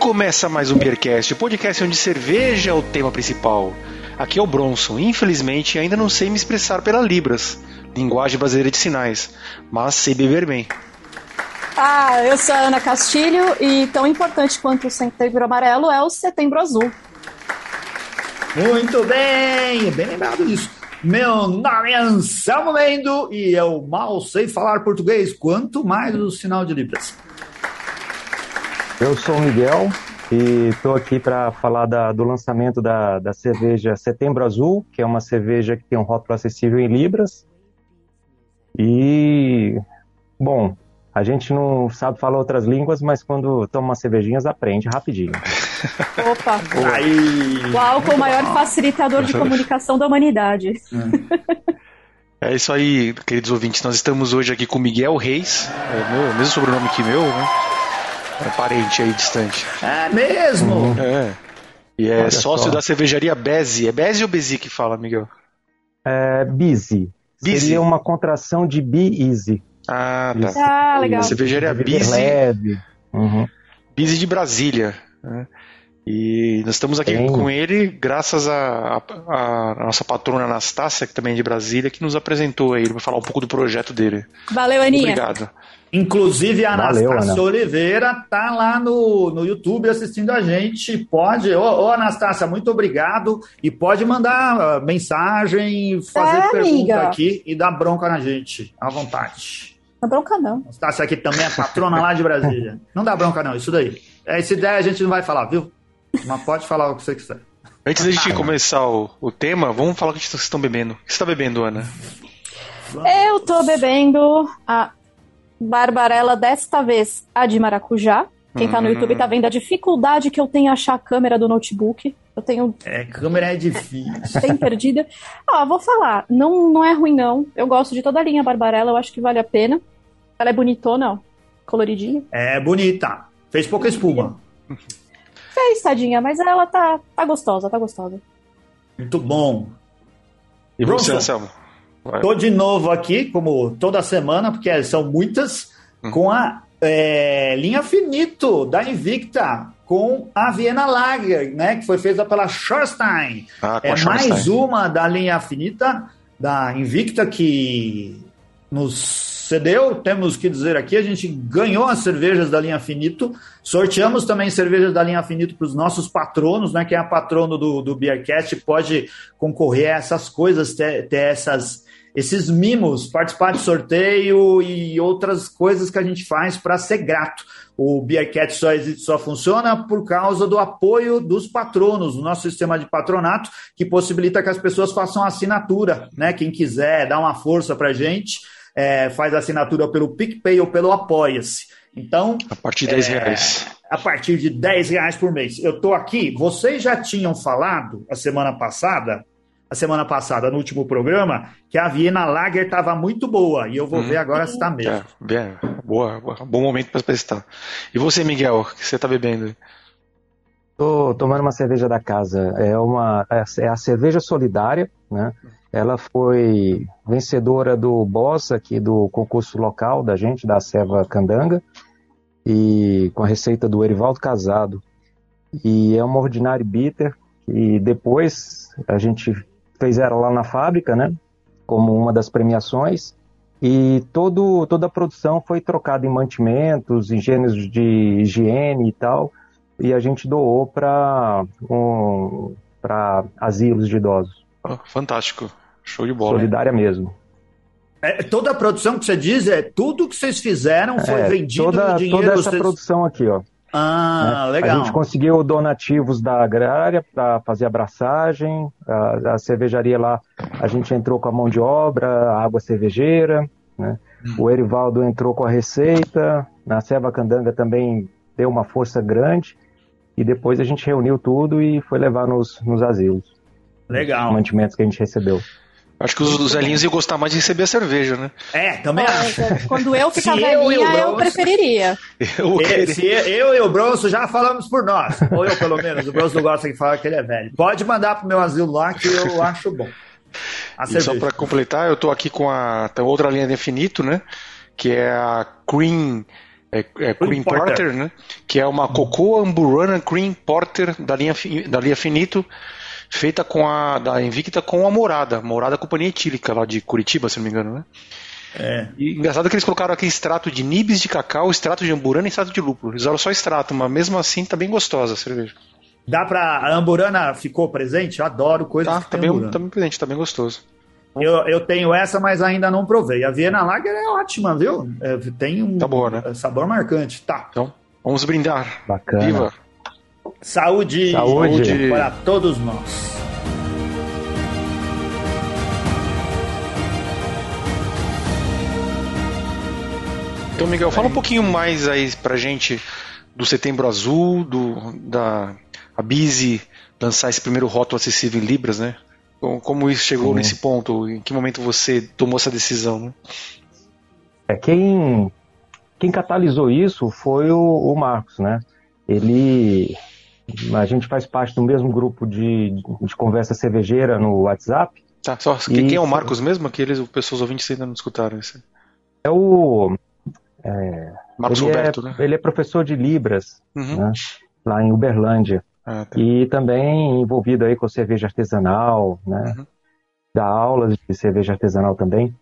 começa mais um Beercast, o podcast onde cerveja é o tema principal. Aqui é o Bronson. Infelizmente, ainda não sei me expressar pela Libras, linguagem brasileira de sinais, mas sei beber bem. Ah, eu sou a Ana Castilho e tão importante quanto o Setembro Amarelo é o Setembro Azul. Muito bem, bem lembrado disso. Meu nome é Anselmo Lendo e eu mal sei falar português, quanto mais o sinal de Libras. Eu sou o Miguel e estou aqui para falar da, do lançamento da, da cerveja Setembro Azul, que é uma cerveja que tem um rótulo acessível em libras. E, bom, a gente não sabe falar outras línguas, mas quando toma umas cervejinhas aprende rapidinho. Opa! Aí. O álcool, o maior facilitador de comunicação da humanidade. É isso aí, queridos ouvintes. Nós estamos hoje aqui com Miguel Reis, é meu, mesmo sobrenome que meu, né? É parente aí distante. É mesmo? Uhum. É. E é Olha sócio só. da cervejaria Bezi. É Bezi ou Bezi que fala, Miguel? É Busy. Busy. Seria uma contração de Be Easy. Ah, tá. Ah, legal. A cervejaria Busy. Leve. Uhum. Busy de Brasília. Né? E nós estamos aqui Sim. com ele graças à nossa patrona Anastácia, que também é de Brasília, que nos apresentou aí. Ele vai falar um pouco do projeto dele. Valeu, Aninha. Obrigado. Inclusive a Valeu, Anastácia Oliveira tá lá no, no YouTube assistindo a gente. Pode, ô, ô Anastácia, muito obrigado. E pode mandar uh, mensagem, fazer é, pergunta amiga. aqui e dar bronca na gente, à vontade. Não dá bronca não. Anastácia aqui também é patrona lá de Brasília. Não dá bronca não, isso daí. Essa ideia a gente não vai falar, viu? Mas pode falar o que você quiser. Antes da gente começar o, o tema, vamos falar o que vocês estão bebendo. O que você está bebendo, Ana? Eu tô bebendo a Barbarella, desta vez a de maracujá. Quem tá no hum. YouTube tá vendo a dificuldade que eu tenho em achar a câmera do notebook. Eu tenho. É, câmera é difícil. Bem perdida. Ah, vou falar. Não, não é ruim, não. Eu gosto de toda a linha Barbarella, eu acho que vale a pena. Ela é bonitona, ó. Coloridinha. É bonita. Fez pouca espuma. Fez, tadinha, mas ela tá, tá gostosa, tá gostosa. Muito bom. E você, Anselmo? Tô de novo aqui, como toda semana, porque são muitas, hum. com a é, linha finito da Invicta, com a Viena Lager, né, que foi feita pela Schorstein. Ah, é mais uma da linha finita da Invicta que nos cedeu, temos que dizer aqui, a gente ganhou as cervejas da linha Finito, sorteamos também cervejas da linha Finito para os nossos patronos, né? Quem é patrono do, do Beercast pode concorrer a essas coisas, ter, ter essas, esses mimos, participar de sorteio e outras coisas que a gente faz para ser grato. O Beercat só, só funciona por causa do apoio dos patronos, do nosso sistema de patronato, que possibilita que as pessoas façam assinatura, né? Quem quiser dar uma força para a gente é, faz assinatura pelo PicPay ou pelo Apoia-se. Então. A partir de 10 é, reais. A partir de 10 reais por mês. Eu estou aqui, vocês já tinham falado a semana passada, a semana passada, no último programa, que a Viena Lager estava muito boa. E eu vou hum. ver agora se está mesmo. É, bem, boa, boa, bom momento para testar. E você, Miguel, o que você está bebendo? Estou tomando uma cerveja da casa. É uma é a cerveja solidária, né? Ela foi vencedora do Boss aqui do concurso local da gente, da Serva Candanga, e com a receita do Erivaldo Casado. E é uma ordinária bitter, e depois a gente fez ela lá na fábrica, né? Como uma das premiações. E todo, toda a produção foi trocada em mantimentos, em gêneros de higiene e tal, e a gente doou para um, asilos de idosos. Oh, fantástico. Show de bola. Solidária hein? mesmo. É, toda a produção que você diz é tudo que vocês fizeram foi é, vendido toda, no dinheiro. Toda essa vocês... produção aqui, ó. Ah, né? legal. A gente conseguiu donativos da agrária para fazer abraçagem, a, a, cervejaria lá, a gente entrou com a mão de obra, a água cervejeira, né? Hum. O Erivaldo entrou com a receita, na Serva Candanga também deu uma força grande, e depois a gente reuniu tudo e foi levar nos, nos asilos. Legal. Os mantimentos que a gente recebeu. Acho que os, os velhinhos iam gostar mais de receber a cerveja, né? É, também acho. Quando eu ficar velhinha, eu, eu, preferiria. Eu, se eu e o Bronson já falamos por nós. Ou eu, pelo menos. O Bronson não gosta de falar que ele é velho. Pode mandar pro meu asilo lá, que eu acho bom. A e só para completar, eu tô aqui com a outra linha de infinito, né? Que é a Cream É, é Cream, Porter. Porter. né? Que é uma Cocoa Amburana Cream Porter da linha, da linha Finito, feita com a da Invicta com a Morada, Morada Companhia Etílica lá de Curitiba, se não me engano, né? É. E engraçado que eles colocaram aqui extrato de nibs de cacau, extrato de amburana e extrato de lúpulo. Eles usaram só extrato, mas mesmo assim tá bem gostosa a cerveja. Dá pra. A amburana ficou presente? Eu adoro coisas tá, que tá bem, tá bem presente, tá bem gostoso. Eu, eu tenho essa, mas ainda não provei. A Viena Lager é ótima, viu? É, tem um tá boa, né? sabor marcante. Tá. Então, vamos brindar. Bacana. Viva! Saúde, Saúde. Saúde para todos nós. Então, Miguel, fala um pouquinho mais aí pra gente do Setembro Azul, do, da a Bizi lançar esse primeiro rótulo acessível em Libras, né? Como isso chegou Sim. nesse ponto? Em que momento você tomou essa decisão? Né? É, quem, quem catalisou isso foi o, o, Marcos, né? Ele. A gente faz parte do mesmo grupo de, de conversa cervejeira no WhatsApp. Tá, só, e, quem é o Marcos mesmo? Que eles, pessoas ouvintes ainda não escutaram isso. É o. É, Marcos Roberto, é, né? Ele é professor de Libras, uhum. né? lá em Uberlândia. Ah, tá. E também envolvido aí com cerveja artesanal, né? Uhum. Dá aulas de cerveja artesanal também.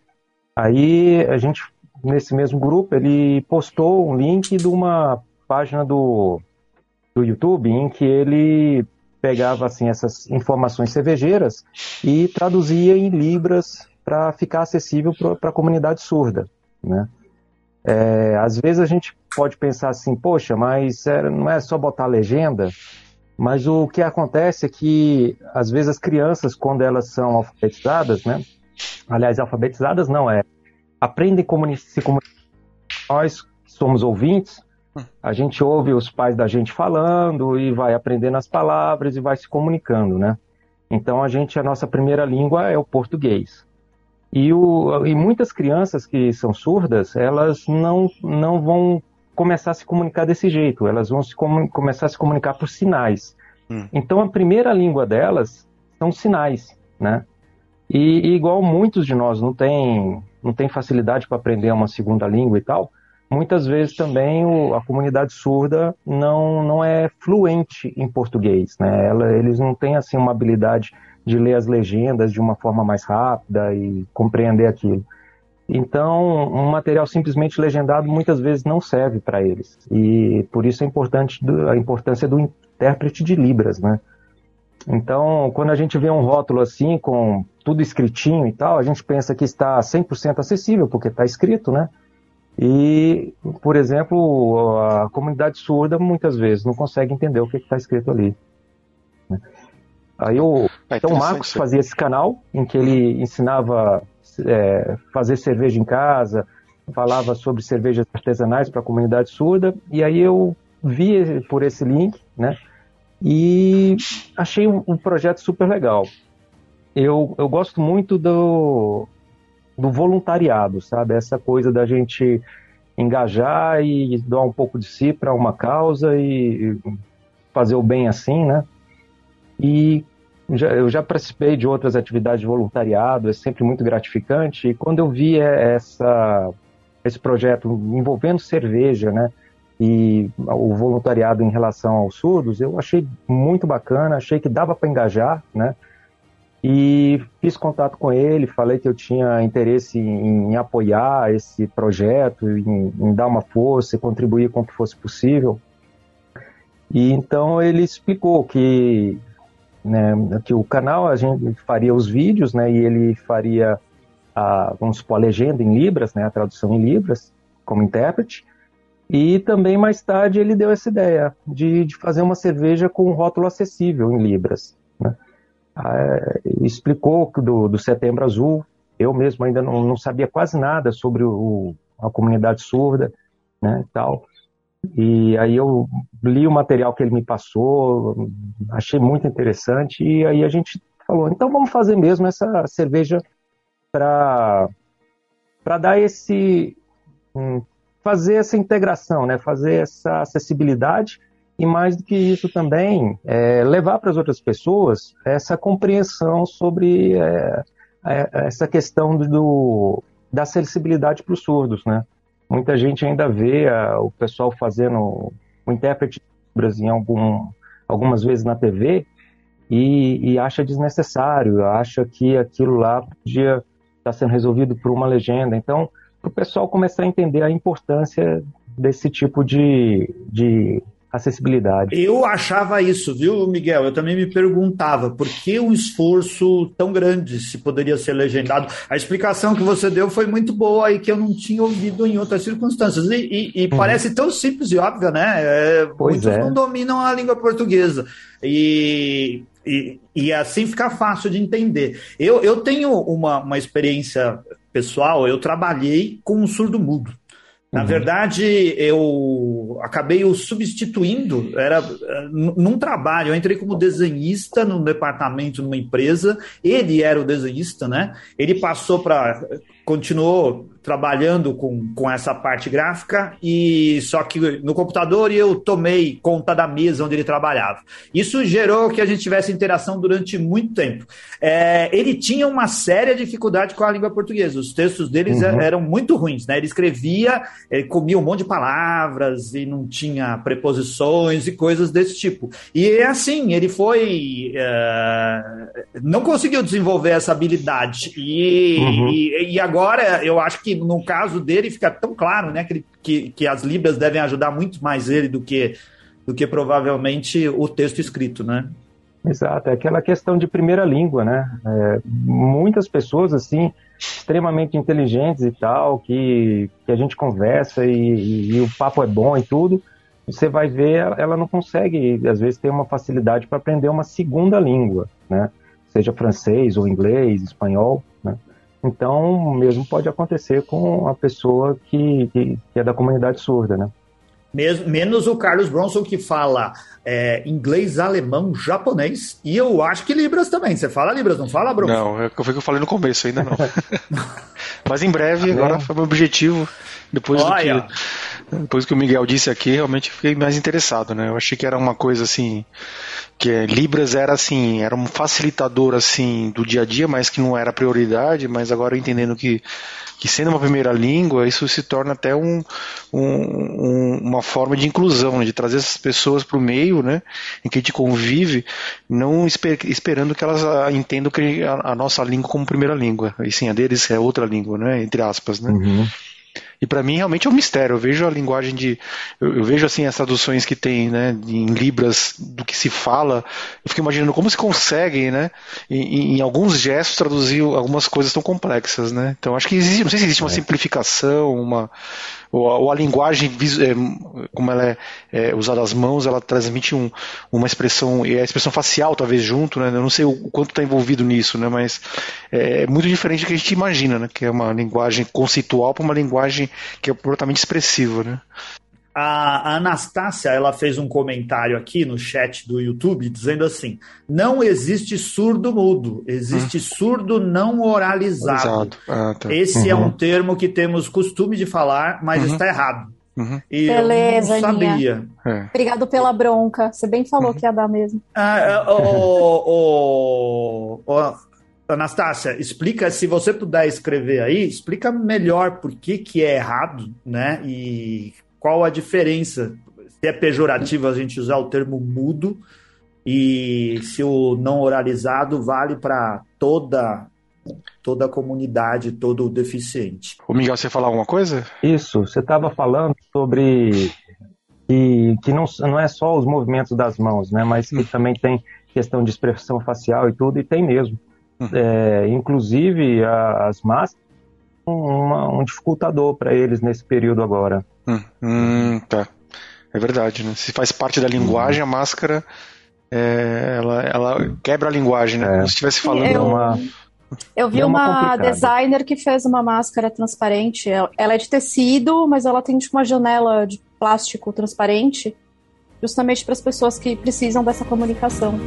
Aí a gente, nesse mesmo grupo, ele postou um link de uma página do, do YouTube em que ele pegava assim essas informações cervejeiras e traduzia em libras para ficar acessível para a comunidade surda, né? É, às vezes a gente pode pensar assim, poxa, mas não é só botar legenda? Mas o que acontece é que, às vezes, as crianças, quando elas são alfabetizadas, né? Aliás, alfabetizadas não é. Aprendem a se comunicar. Nós somos ouvintes, a gente ouve os pais da gente falando e vai aprendendo as palavras e vai se comunicando, né? Então, a gente, a nossa primeira língua é o português. E, o, e muitas crianças que são surdas, elas não, não vão começar a se comunicar desse jeito, elas vão se começar a se comunicar por sinais. Hum. Então a primeira língua delas são sinais, né? E, e, igual muitos de nós não tem, não tem facilidade para aprender uma segunda língua e tal, muitas vezes também o, a comunidade surda não, não é fluente em português, né? Ela, eles não têm assim uma habilidade de ler as legendas de uma forma mais rápida e compreender aquilo. Então, um material simplesmente legendado muitas vezes não serve para eles. E por isso é importante a importância do intérprete de Libras, né? Então, quando a gente vê um rótulo assim, com tudo escritinho e tal, a gente pensa que está 100% acessível, porque está escrito, né? E, por exemplo, a comunidade surda muitas vezes não consegue entender o que está escrito ali. Né? Aí o, é então o Marcos fazia esse canal em que ele ensinava é, fazer cerveja em casa, falava sobre cervejas artesanais para a comunidade surda, e aí eu vi por esse link, né? E achei um, um projeto super legal. Eu, eu gosto muito do, do voluntariado, sabe? Essa coisa da gente engajar e doar um pouco de si para uma causa e fazer o bem assim, né? E já, eu já participei de outras atividades de voluntariado, é sempre muito gratificante. E quando eu vi essa, esse projeto envolvendo cerveja, né, e o voluntariado em relação aos surdos, eu achei muito bacana, achei que dava para engajar, né? E fiz contato com ele, falei que eu tinha interesse em, em apoiar esse projeto, em, em, dar uma força e contribuir com o que fosse possível. E então ele explicou que né, que o canal a gente faria os vídeos, né, e ele faria a, vamos supor, a legenda em libras, né, a tradução em libras, como intérprete, e também mais tarde ele deu essa ideia de, de fazer uma cerveja com um rótulo acessível em libras, né. Ah, explicou do, do Setembro Azul, eu mesmo ainda não, não sabia quase nada sobre o, a comunidade surda, né, tal, e aí eu li o material que ele me passou, achei muito interessante, e aí a gente falou, então vamos fazer mesmo essa cerveja para para dar esse um, fazer essa integração, né? Fazer essa acessibilidade e mais do que isso também é, levar para as outras pessoas essa compreensão sobre é, é, essa questão do, da acessibilidade para os surdos, né? muita gente ainda vê a, o pessoal fazendo o intérprete em algum, algumas vezes na TV e, e, acha desnecessário, acha que aquilo lá podia estar tá sendo resolvido por uma legenda. Então, para o pessoal começar a entender a importância desse tipo de, de acessibilidade. Eu achava isso, viu, Miguel? Eu também me perguntava por que um esforço tão grande se poderia ser legendado. A explicação que você deu foi muito boa e que eu não tinha ouvido em outras circunstâncias. E, e, e uhum. parece tão simples e óbvia, né? É, muitos é. não dominam a língua portuguesa. E, e, e, assim fica fácil de entender. Eu, eu tenho uma, uma experiência pessoal, eu trabalhei com um surdo mudo. Na uhum. verdade, eu acabei o substituindo. Era num trabalho, eu entrei como desenhista no departamento numa empresa. Ele era o desenhista, né? Ele passou para continuou trabalhando com, com essa parte gráfica e só que no computador eu tomei conta da mesa onde ele trabalhava. Isso gerou que a gente tivesse interação durante muito tempo. É, ele tinha uma séria dificuldade com a língua portuguesa. Os textos deles uhum. eram muito ruins, né? Ele escrevia, ele comia um monte de palavras e não tinha preposições e coisas desse tipo. E é assim, ele foi é, não conseguiu desenvolver essa habilidade e, uhum. e, e agora agora eu acho que no caso dele fica tão claro, né, que, que, que as libras devem ajudar muito mais ele do que, do que provavelmente o texto escrito, né? Exato, é aquela questão de primeira língua, né? É, muitas pessoas, assim, extremamente inteligentes e tal, que, que a gente conversa e, e, e o papo é bom e tudo, você vai ver, ela não consegue, às vezes, ter uma facilidade para aprender uma segunda língua, né? Seja francês ou inglês, espanhol? Então, o mesmo pode acontecer com a pessoa que, que, que é da comunidade surda, né? Mesmo, menos o Carlos Bronson que fala é, inglês, alemão, japonês e eu acho que Libras também. Você fala Libras, não fala, Bronson? Não, é o que eu falei no começo, ainda não. Mas em breve, tá agora foi meu objetivo. Depois Olha. do que depois que o Miguel disse aqui, realmente fiquei mais interessado, né? Eu achei que era uma coisa assim, que é, Libras era assim, era um facilitador assim do dia a dia, mas que não era prioridade, mas agora entendendo que que sendo uma primeira língua, isso se torna até um, um, uma forma de inclusão, né? de trazer essas pessoas para o meio né? em que a gente convive, não esper, esperando que elas ah, entendam que a, a, nossa língua como primeira língua, e sim, a deles é outra língua, né? entre aspas. Né? Uhum. E para mim realmente é um mistério. Eu vejo a linguagem de. Eu, eu, vejo assim as traduções que tem, né, em Libras do que se fala. Eu fico imaginando como se consegue, né, em, em alguns gestos traduzir algumas coisas tão complexas, né. Então acho que existe, não sei se existe uma é. simplificação, uma ou a, linguagem, é, como ela é, é, usada as mãos, ela transmite um, uma expressão, e a expressão facial talvez junto, né? Eu não sei o, o quanto está envolvido nisso, né? Mas é, é, muito diferente do que a gente imagina, né? Que é uma linguagem conceitual para uma linguagem que é completamente expressiva, né? A Anastácia ela fez um comentário aqui no chat do YouTube dizendo assim: não existe surdo mudo, existe hum. surdo não oralizado. Ah, tá. Esse uhum. é um uhum. termo que temos costume de falar, mas uhum. está errado. Uhum. E Beleza, eu não sabia. É. Obrigado pela bronca. Você bem falou uhum. que ia dar mesmo. Ah, o, o, o, Anastácia, explica, se você puder escrever aí, explica melhor por que, que é errado, né? E qual a diferença? Se é pejorativo a gente usar o termo mudo e se o não oralizado vale para toda toda a comunidade, todo o deficiente. O Miguel, você falar alguma coisa? Isso, você estava falando sobre que, que não, não é só os movimentos das mãos, né, mas que hum. também tem questão de expressão facial e tudo, e tem mesmo. Hum. É, inclusive, a, as máscaras uma, um dificultador para eles nesse período agora. Hum, hum, tá. É verdade, né? Se faz parte da linguagem, a máscara é, ela, ela quebra a linguagem, né? É. Como se estivesse falando eu, uma. Eu vi uma, uma designer que fez uma máscara transparente. Ela é de tecido, mas ela tem tipo uma janela de plástico transparente, justamente para as pessoas que precisam dessa comunicação.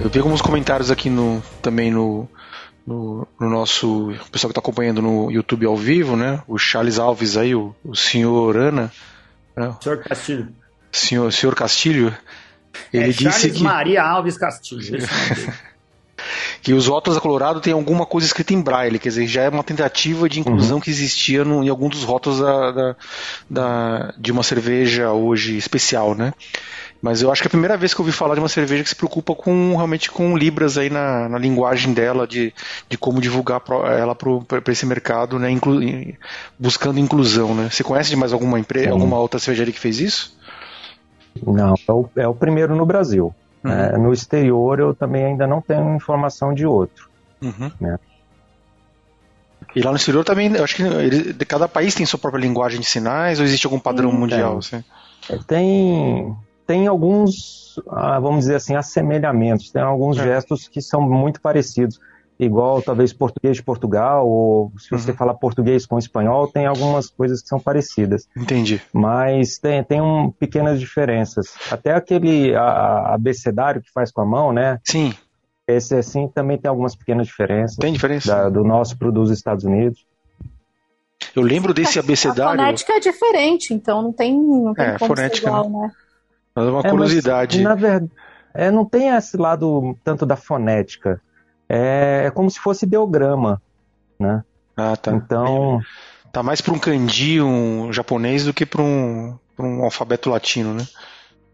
Eu vi alguns comentários aqui no, também no, no, no nosso. O pessoal que está acompanhando no YouTube ao vivo, né? O Charles Alves aí, o, o senhor Ana. Né? Senhor Castilho. Senhor, senhor Castilho. Ele é, disse Charles que... Maria Alves Castilho. que os rótulos da Colorado tem alguma coisa escrita em braille, quer dizer, já é uma tentativa de inclusão uhum. que existia no, em algum dos rótulos da, da, da, de uma cerveja hoje especial, né? Mas eu acho que é a primeira vez que eu ouvi falar de uma cerveja que se preocupa com realmente com libras aí na, na linguagem dela, de, de como divulgar ela para esse mercado, né? Inclu, buscando inclusão, né? Você conhece de mais alguma empresa, alguma outra cervejaria que fez isso? Não, é o, é o primeiro no Brasil. Uhum. É, no exterior eu também ainda não tenho informação de outro. Uhum. Né? E lá no exterior também, eu acho que ele, cada país tem sua própria linguagem de sinais ou existe algum padrão Sim, mundial? Assim? Tem, tem alguns, ah, vamos dizer assim, assemelhamentos, tem alguns é. gestos que são muito parecidos. Igual talvez português de Portugal, ou se você uhum. fala português com espanhol, tem algumas coisas que são parecidas. Entendi. Mas tem, tem um, pequenas diferenças. Até aquele a, a abecedário que faz com a mão, né? Sim. Esse assim também tem algumas pequenas diferenças. Tem diferença? Da, do nosso para dos Estados Unidos. Eu lembro desse abecedário. A fonética é diferente, então não tem, não tem é, como fonética, igual, né? Mas é uma é, curiosidade. Mas, na verdade, é, não tem esse lado tanto da fonética. É, é como se fosse ideograma, né? Ah, tá. Então... Tá mais para um kanji, um japonês, do que para um, um alfabeto latino, né?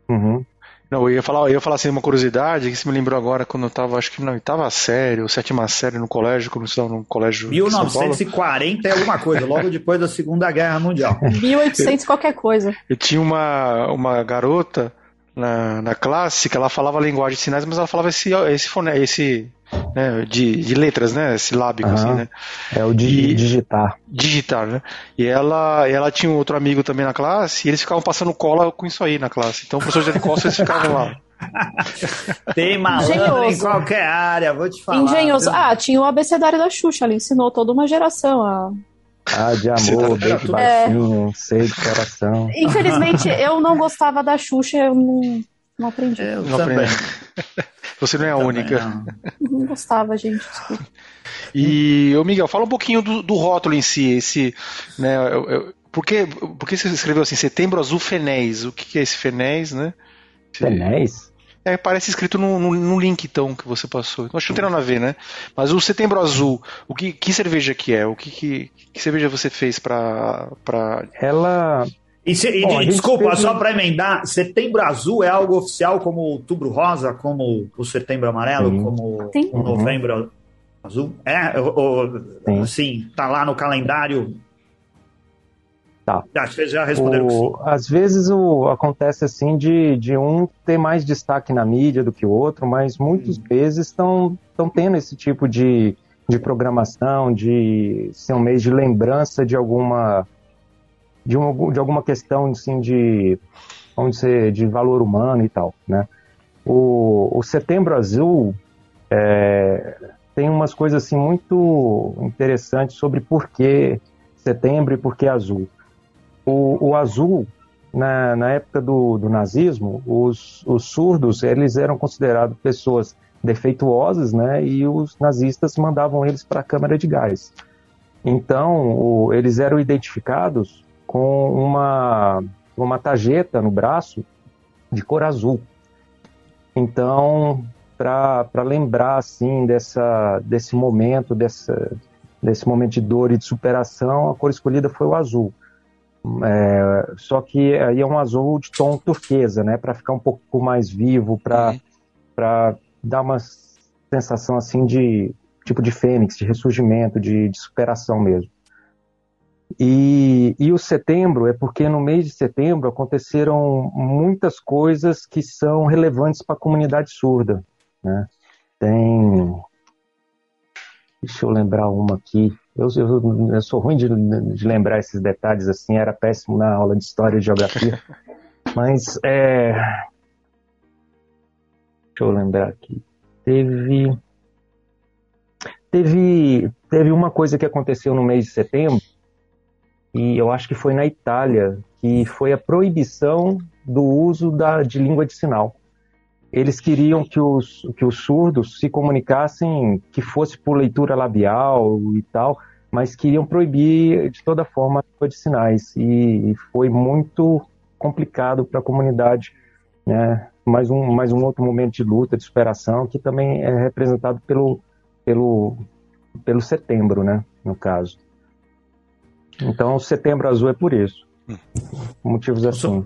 Uhum. Não, eu ia falar, eu ia falar assim uma curiosidade que se me lembrou agora quando eu estava, acho que na oitava série, ou sétima série no colégio, quando eu estava no colégio. 1940 é alguma coisa, logo depois da Segunda Guerra Mundial. 1800 qualquer coisa. Eu tinha uma, uma garota na, na classe que ela falava linguagem de sinais, mas ela falava esse, esse fone, esse né, de, de letras, né, silábico, uhum. assim, né? É o de digitar. Digitar, né? E ela, ela tinha um outro amigo também na classe e eles ficavam passando cola com isso aí na classe. Então, o professor de costa, eles ficavam lá. Tem malandro em qualquer área, vou te falar. Engenhoso. Ah, tinha o abecedário da Xuxa, ela ensinou toda uma geração a ah, de amor, beijo baixinho, é... sei de coração. Infelizmente, eu não gostava da Xuxa, eu não, não aprendi. Eu não aprendi. Você não é a única. Não. não gostava, gente. Desculpa. E, ô Miguel, fala um pouquinho do, do rótulo em si, esse, né, eu, eu, por, que, por que você escreveu assim, Setembro Azul Fenéis? O que, que é esse Fenéis, né? Fenéis? É, parece escrito no, no, no, link, então, que você passou. Então, acho que não tem nada a ver, né? Mas o Setembro Azul, o que, que cerveja que é? O que, que, que cerveja você fez para pra... Ela... E, se, Bom, e desculpa, fez... só para emendar, Setembro Azul é algo oficial como o Outubro Rosa, como o Setembro Amarelo, Sim. como Sim. o Novembro Azul? É? Ou, Sim. assim, tá lá no calendário Tá. Vezes já responderam o, Às vezes o, acontece assim de, de um ter mais destaque na mídia do que o outro, mas muitas hum. vezes estão tendo esse tipo de, de programação, de ser um mês de lembrança de alguma de, uma, de alguma questão assim, de, vamos dizer, de valor humano e tal, né? O, o Setembro Azul é, tem umas coisas assim muito interessantes sobre por que setembro e por que azul. O, o azul, na, na época do, do nazismo, os, os surdos eles eram considerados pessoas defeituosas, né? E os nazistas mandavam eles para a câmara de gás. Então, o, eles eram identificados com uma, uma tarjeta no braço de cor azul. Então, para lembrar assim dessa, desse momento, dessa, desse momento de dor e de superação, a cor escolhida foi o azul. É, só que aí é um azul de tom turquesa, né? Para ficar um pouco mais vivo, para uhum. dar uma sensação assim de tipo de fênix, de ressurgimento, de, de superação mesmo. E, e, o setembro é porque no mês de setembro aconteceram muitas coisas que são relevantes para a comunidade surda. Né? Tem. Deixa eu lembrar uma aqui. Eu, eu, eu sou ruim de, de, lembrar esses detalhes assim, era péssimo na aula de história e geografia. Mas é. Deixa eu lembrar aqui. Teve. Teve, teve uma coisa que aconteceu no mês de setembro, e eu acho que foi na Itália, que foi a proibição do uso da, de língua de sinal. Eles queriam que os, que os surdos se comunicassem, que fosse por leitura labial e tal, mas queriam proibir de toda forma a língua de sinais. E, e foi muito complicado para a comunidade. Né? Mais, um, mais um outro momento de luta, de superação, que também é representado pelo, pelo, pelo setembro, né? No caso. Então, o setembro azul é por isso. Hum. Motivos assim.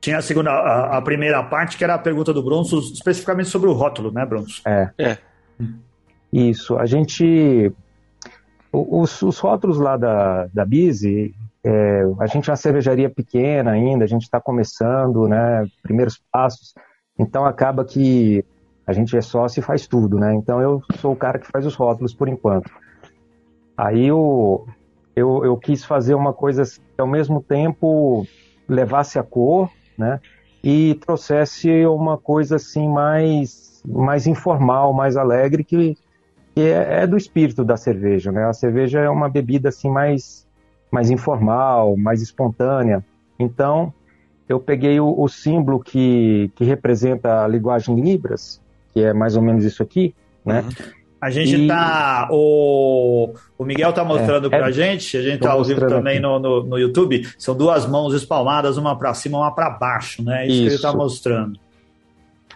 Tinha a segunda, a, a, primeira parte, que era a pergunta do Bronson, especificamente sobre o rótulo, né, Bronson? É. é. Isso. A gente. Os, os rótulos lá da, da Bizi, é, a gente é uma cervejaria pequena ainda, a gente está começando, né? Primeiros passos. Então acaba que a gente é sócio e faz tudo, né? Então eu sou o cara que faz os rótulos por enquanto. Aí eu, eu, eu quis fazer uma coisa assim, que ao mesmo tempo levasse a cor, né? E trouxesse uma coisa assim mais, mais informal, mais alegre, que, que é, é, do espírito da cerveja, né? A cerveja é uma bebida assim mais, mais informal, mais espontânea. Então, eu peguei o, o símbolo que, que representa a linguagem Libras, que é mais ou menos isso aqui, né? Uhum. A gente e... tá. O, o Miguel tá mostrando é, pra é, gente, a gente tá ao vivo também no, no, no, YouTube. São duas mãos espalmadas, uma para cima, uma para baixo, né? É isso, isso, que ele tá mostrando.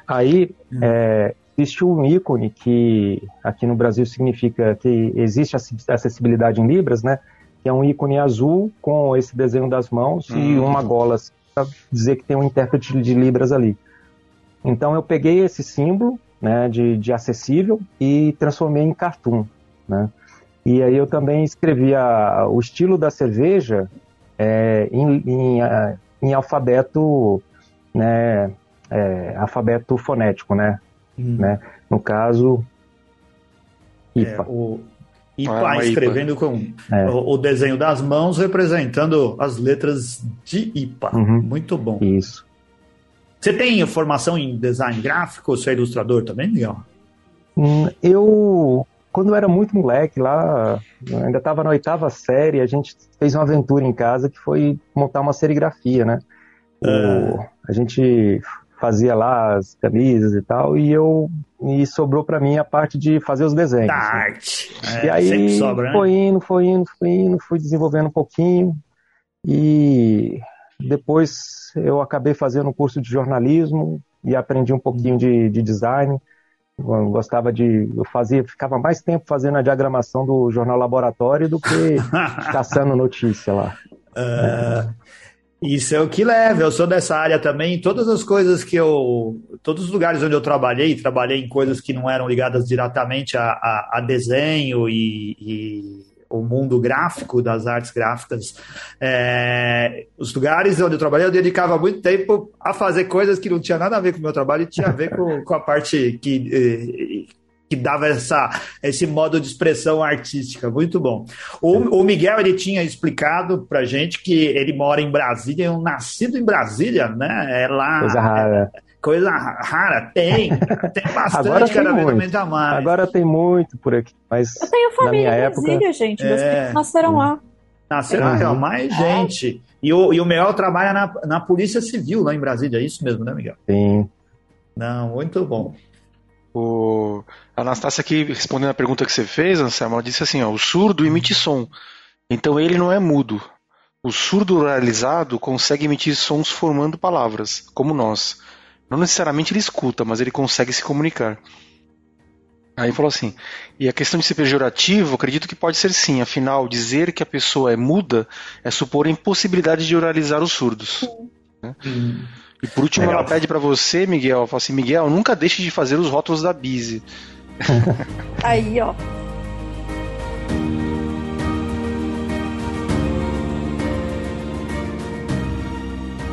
Aí hum. é, existe um ícone que aqui no Brasil significa que existe acessibilidade em Libras, né? Que é um ícone azul com esse desenho das mãos hum. e uma gola assim, para dizer que tem um intérprete de Libras ali. Então eu peguei esse símbolo né, de, de acessível e transformei em cartoon. Né? E aí eu também escrevi a, o estilo da cerveja é, em, em, em, alfabeto, né, é, alfabeto fonético, né? Hum. né? No caso, IPA. É, o IPA ah, escrevendo IPA. com é. o, o, desenho das mãos representando as letras de IPA. Uhum. Muito bom. Isso. Você tem formação em design gráfico? Você é ilustrador também, Miguel? Hum, eu, quando eu era muito moleque lá, ainda estava na oitava série, a gente fez uma aventura em casa que foi montar uma serigrafia, né? O, é. a gente fazia lá as camisas e tal, e eu e sobrou para mim a parte de fazer os desenhos. Da assim. arte. É, e aí sobra, né? foi indo, foi indo, foi indo, fui desenvolvendo um pouquinho e depois eu acabei fazendo um curso de jornalismo e aprendi um pouquinho de, de design. Eu gostava de. Eu fazia, ficava mais tempo fazendo a diagramação do jornal laboratório do que caçando notícia lá. Uh, isso é o que leva. Eu sou dessa área também. Todas as coisas que eu. Todos os lugares onde eu trabalhei, trabalhei em coisas que não eram ligadas diretamente a, a, a desenho e, e o mundo gráfico das artes gráficas, é, os lugares onde eu trabalhei, eu dedicava muito tempo a fazer coisas que não tinha nada a ver com o meu trabalho e tinha a ver com, com a parte que, eh, que dava essa, esse modo de expressão artística. Muito bom. O, o Miguel ele tinha explicado pra gente que ele mora em Brasília, é um nascido em Brasília, né? É lá. Coisa rara. É, coisa rara, tem. Tem bastante Agora tem mais. Agora tem muito por aqui, mas Eu tenho família na minha em Brasília, época... gente. Meus é... nasceram lá. Nasceram lá, uhum. mais gente. E o, e o Miguel trabalha na, na Polícia Civil lá em Brasília, é isso mesmo, né, Miguel? Sim. Não, muito bom. O a Anastácia aqui, respondendo a pergunta que você fez, Anselmo, ela disse assim, ó, o surdo emite som, então ele não é mudo. O surdo realizado consegue emitir sons formando palavras, como nós. Não necessariamente ele escuta, mas ele consegue se comunicar. Aí falou assim, e a questão de ser pejorativo, acredito que pode ser sim, afinal, dizer que a pessoa é muda é supor a impossibilidade de oralizar os surdos. Né? Hum. E por último, Legal. ela pede para você, Miguel, fala assim, Miguel, nunca deixe de fazer os rótulos da Bize. Aí, ó.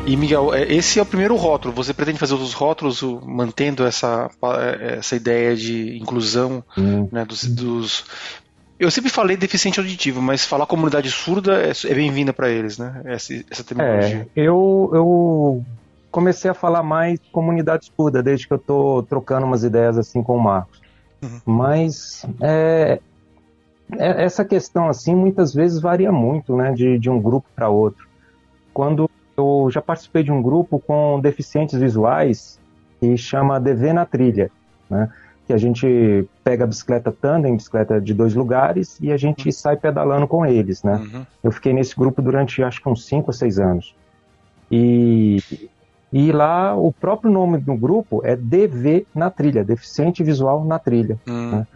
E Miguel, é, esse é o primeiro rótulo. Você pretende fazer outros rótulos mantendo essa, é, essa ideia de inclusão hum. né, dos, dos, Eu sempre falei deficiente auditivo, mas falar comunidade surda é, é bem-vinda para eles, né? Essa, essa terminologia. É, eu, eu comecei a falar mais comunidade surda desde que eu estou trocando umas ideias assim com o Marcos. Uhum. Mas é, essa questão assim muitas vezes varia muito, né, de, de um grupo para outro. Quando eu já participei de um grupo com deficientes visuais que chama DV na Trilha, né? Que a gente pega a bicicleta tandem, bicicleta de dois lugares, e a gente uhum. sai pedalando com eles, né? Uhum. Eu fiquei nesse grupo durante acho que uns 5 ou 6 anos. E, e lá o próprio nome do grupo é DV na Trilha, Deficiente Visual na Trilha. Uhum. Né?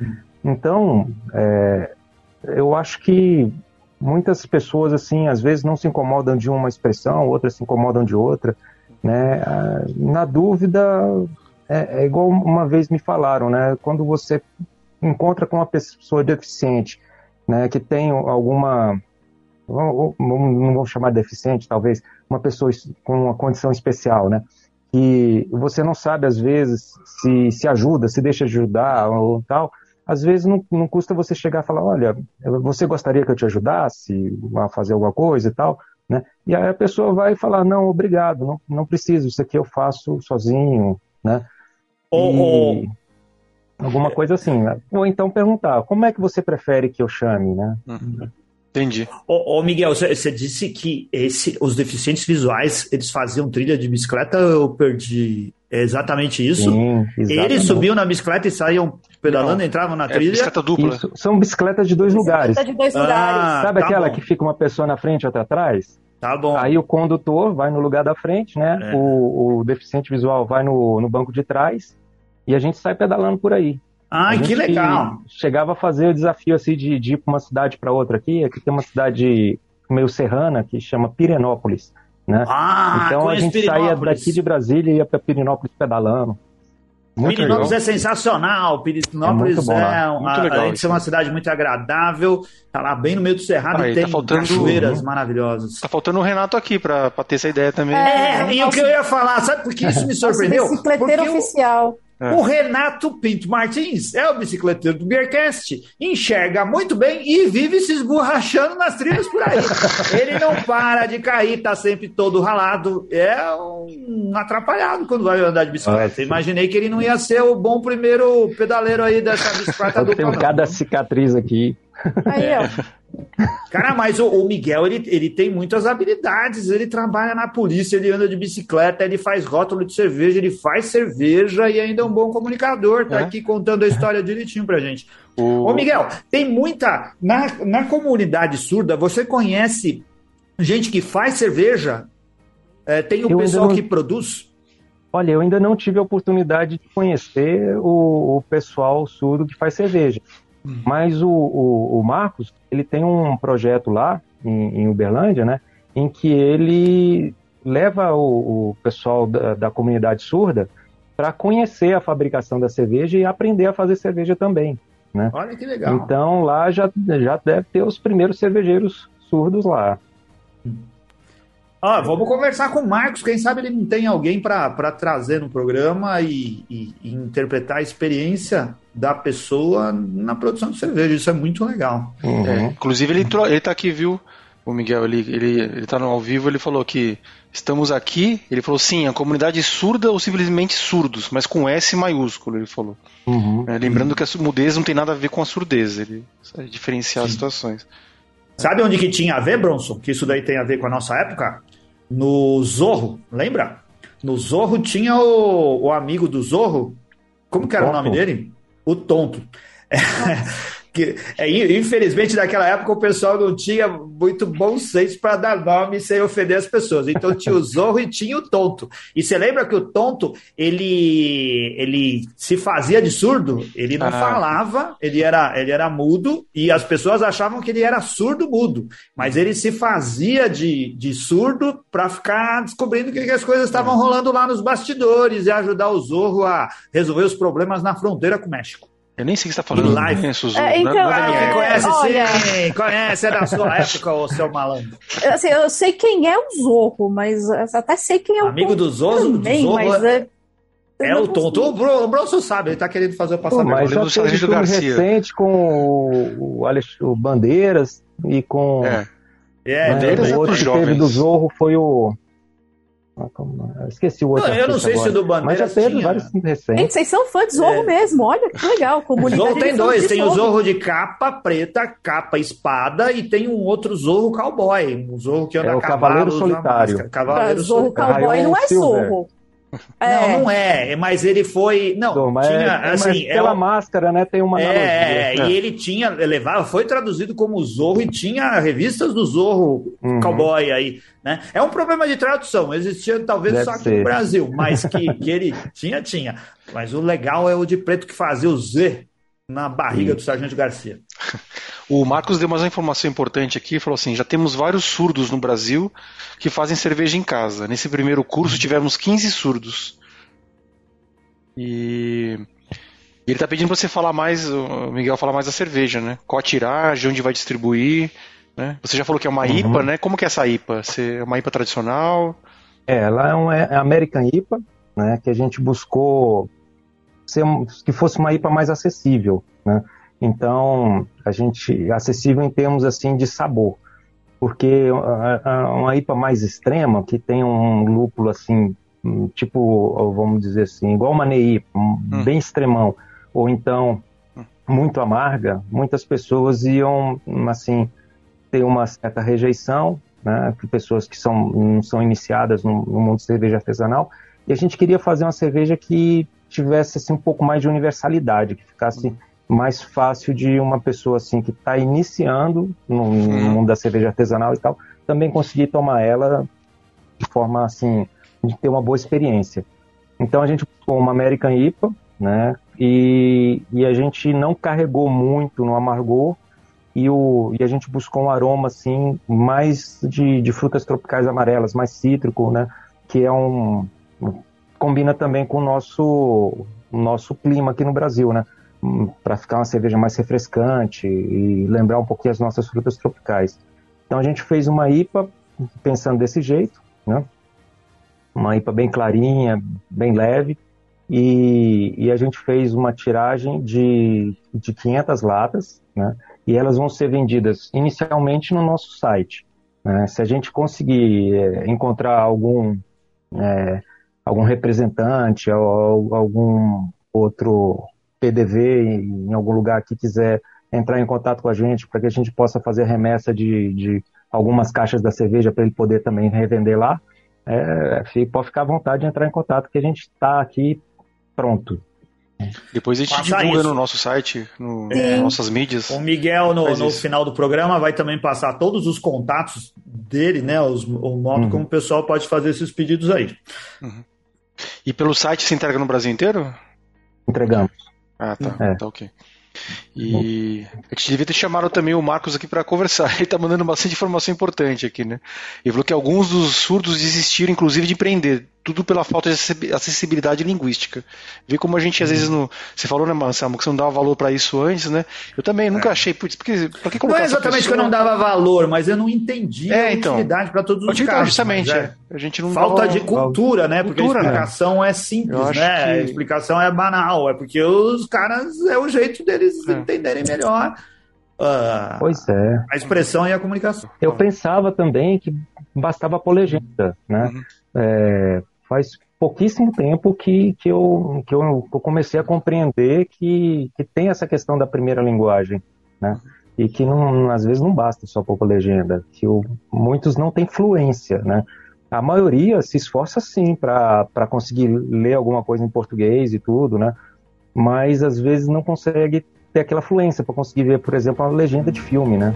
Então, é, eu acho que muitas pessoas, assim, às vezes não se incomodam de uma expressão, outras se incomodam de outra, né? Ah, na dúvida, é, é igual uma vez me falaram, né? Quando você encontra com uma pessoa deficiente, né, que tem alguma não vou chamar de deficiente, talvez uma pessoa com uma condição especial, né? Que você não sabe às vezes se se ajuda, se deixa ajudar ou tal. Às vezes não, não custa você chegar e falar, olha, você gostaria que eu te ajudasse a fazer alguma coisa e tal, né? E aí a pessoa vai falar, não, obrigado, não, não preciso, isso aqui eu faço sozinho, né? Ou, e... Alguma coisa assim. Né? Ou então perguntar, como é que você prefere que eu chame, né? Uhum. Entendi. Ô, ô Miguel, você disse que esse, os deficientes visuais, eles faziam trilha de bicicleta, eu perdi é exatamente isso? Sim, Eles subiam na bicicleta e saíam pedalando, Não, entravam na é trilha? bicicleta dupla. Isso, são bicicletas de dois bicicleta lugares. de dois ah, lugares. Sabe tá aquela bom. que fica uma pessoa na frente e outra atrás? Tá bom. Aí o condutor vai no lugar da frente, né? É. O, o, deficiente visual vai no, no banco de trás e a gente sai pedalando por aí. Ai, que legal! Chegava a fazer o desafio assim de, de ir para uma cidade para outra aqui. Aqui tem uma cidade meio serrana que chama Pirenópolis. Né? Ah, então a gente saía daqui de Brasília e ia para Pirenópolis pedalando. Muito Pirinópolis legal. é sensacional. Pirinópolis é, é, é um, muito legal, além de ser uma cidade muito agradável, tá lá bem no meio do cerrado ah, e tem tá faltando, cachoeiras maravilhosas. Tá faltando o Renato aqui para ter essa ideia também. É, e o que eu ia falar, sabe por que isso me surpreendeu? Bicicleteiro oficial. É. O Renato Pinto Martins é o bicicleteiro do Beercast. Enxerga muito bem e vive se esborrachando nas trilhas por aí. Ele não para de cair, tá sempre todo ralado. É um atrapalhado quando vai andar de bicicleta. Imaginei que ele não ia ser o bom primeiro pedaleiro aí dessa bicicleta do Tem cada cicatriz aqui. Aí, ó. Cara, mas o, o, Miguel, ele, ele tem muitas habilidades. Ele trabalha na polícia, ele anda de bicicleta, ele faz rótulo de cerveja, ele faz cerveja e ainda é um bom comunicador. Tá é. aqui contando a história direitinho pra gente. O... Ô, Miguel, tem muita. Na, na comunidade surda, você conhece gente que faz cerveja? É, tem o eu pessoal não... que produz? Olha, eu ainda não tive a oportunidade de conhecer o, o pessoal surdo que faz cerveja. Mas o, o, o, Marcos, ele tem um projeto lá em, em Uberlândia, né, em que ele leva o, o pessoal da, da, comunidade surda para conhecer a fabricação da cerveja e aprender a fazer cerveja também. Né? Olha que legal. Então lá já, já deve ter os primeiros cervejeiros surdos lá. Ah, vamos conversar com o Marcos. Quem sabe ele não tem alguém para trazer no programa e, e, e, interpretar a experiência da pessoa na produção de cerveja. Isso é muito legal. Uhum. É, inclusive, ele, entrou, ele tá aqui, viu? O Miguel, ele, ele, ele tá no ao vivo, ele falou que estamos aqui. Ele falou sim, a comunidade surda ou simplesmente surdos, mas com S maiúsculo, ele falou. Uhum. É, lembrando que a mudez não tem nada a ver com a surdez, ele sabe diferenciar sim. as situações. Sabe onde que tinha a ver, Bronson? Que isso daí tem a ver com a nossa época? no Zorro, lembra? No Zorro tinha o, o amigo do Zorro. Como que era o nome dele? O Tonto. Que, é, infelizmente, naquela época o pessoal não tinha muito bom senso para dar nome sem ofender as pessoas. Então tinha o Zorro e tinha o Tonto. E você lembra que o Tonto, ele, ele se fazia de surdo? Ele não ah. falava, ele era, ele era mudo e as pessoas achavam que ele era surdo-mudo. Mas ele se fazia de, de surdo para ficar descobrindo que, que as coisas estavam rolando lá nos bastidores e ajudar o Zorro a resolver os problemas na fronteira com o México. Eu nem sei o que você está falando. Live. Conheço os é, então, é, conhece olha... sim, conhece, é da sua época, o seu malandro. Assim, eu sei quem é o Zorro, mas até sei quem é o Amigo do Zorro, também, do Zorro mas é... É o tonto. O, Bro, o Bronson sabe, ele tá querendo fazer o passamento. Mas já teve filme recente com o, Alex, o Bandeiras e com... É, é né, o outro que teve do Zorro foi o... Esqueci o outro. Não, eu não sei agora. se o do Bandeira. Mas já teve tinha... vários recentes. Gente, vocês são fãs de Zorro é. mesmo. Olha que legal. Comunidade Zorro tem dois: tem Zorro. o Zorro de capa preta, capa espada, e tem um outro Zorro cowboy. Um Zorro que anda é o Cavaleiro Solitário. Cavaleiro Zorro Cowboy não é Zorro. É. Não, não é, mas ele foi. Não, mas tinha, é, assim, pela é, máscara, né? Tem uma. É, é, e ele tinha. Levava, foi traduzido como Zorro e tinha revistas do Zorro uhum. Cowboy aí. Né? É um problema de tradução, existia talvez Deve só aqui ser. no Brasil, mas que, que ele tinha, tinha. Mas o legal é o de preto que fazia o Z. na barriga do Sargento Garcia. O Marcos deu mais uma informação importante aqui, falou assim: já temos vários surdos no Brasil que fazem cerveja em casa. Nesse primeiro curso tivemos 15 surdos. E ele está pedindo para você falar mais, o Miguel falar mais da cerveja, né? Qual a tiragem, onde vai distribuir, né? Você já falou que é uma uhum. IPA, né? Como que é essa IPA? Você, é uma IPA tradicional? É, ela é uma é American IPA, né? Que a gente buscou ser, que fosse uma IPA mais acessível, né? Então, a gente acessível em termos assim de sabor, porque uma IPA mais extrema, que tem um lúpulo assim, tipo, vamos dizer assim, igual uma NEI, hum. bem extremão, ou então muito amarga, muitas pessoas iam assim ter uma certa rejeição, né, pessoas que são não são iniciadas no, no mundo de cerveja artesanal, e a gente queria fazer uma cerveja que tivesse assim, um pouco mais de universalidade, que ficasse mais fácil de uma pessoa assim que está iniciando no, no, mundo da cerveja artesanal e tal, também conseguir tomar ela de forma assim, de ter uma boa experiência. Então a gente buscou uma American IPA, né? E, e a gente não carregou muito no amargor e, o, e a gente buscou um aroma assim mais de, de frutas tropicais amarelas, mais cítrico, né? Que é um combina também com o nosso nosso clima aqui no Brasil, né? Para ficar uma cerveja mais refrescante e lembrar um pouquinho as nossas frutas tropicais. Então a gente fez uma IPA pensando desse jeito, né? Uma IPA bem clarinha, bem leve, e, e, a gente fez uma tiragem de, de 500 latas, né? E elas vão ser vendidas inicialmente no nosso site. Né? Se a gente conseguir é, encontrar algum é, algum representante algum outro PDV em algum lugar que quiser entrar em contato com a gente para que a gente possa fazer remessa de, de algumas caixas da cerveja para ele poder também revender lá, é, pode ficar à vontade de entrar em contato que a gente está aqui pronto. Depois a gente Passa divulga isso. no nosso site, no, nas nossas mídias. O Miguel, no, no final do programa, vai também passar todos os contatos dele, né? Os, o modo uhum. como o pessoal pode fazer esses pedidos aí. Uhum. E pelo site se entrega no Brasil inteiro? Entregamos. Ah, tá. É. Tá ok. E a gente devia ter chamado também o Marcos aqui para conversar. Ele está mandando bastante informação importante aqui, né? Ele falou que alguns dos surdos desistiram, inclusive, de empreender tudo pela falta de acessibilidade linguística. Vê como a gente às vezes não. Você falou, né, Marcelo, que você não dava valor para isso antes, né? Eu também nunca é. achei. Porque, pra que colocar não é exatamente pessoa... que eu não dava valor, mas eu não entendi é, a então, utilidade para todos os casos. Justamente, é. A gente não Falta dava... de cultura, né? Porque cultura, a né? explicação né? é simples, né? Que... A explicação é banal, é porque os caras é o jeito deles é. Entenderem melhor. Uh, pois é. A expressão e a comunicação. Eu pensava também que bastava pôr legenda, né? Uhum. É, faz pouquíssimo tempo que, que, eu, que eu comecei a compreender que, que tem essa questão da primeira linguagem, né? E que não, às vezes não basta só pôr legenda, que o, muitos não têm fluência, né? A maioria se esforça sim para conseguir ler alguma coisa em português e tudo, né? Mas às vezes não consegue ter aquela fluência para conseguir ver, por exemplo, uma legenda de filme, né?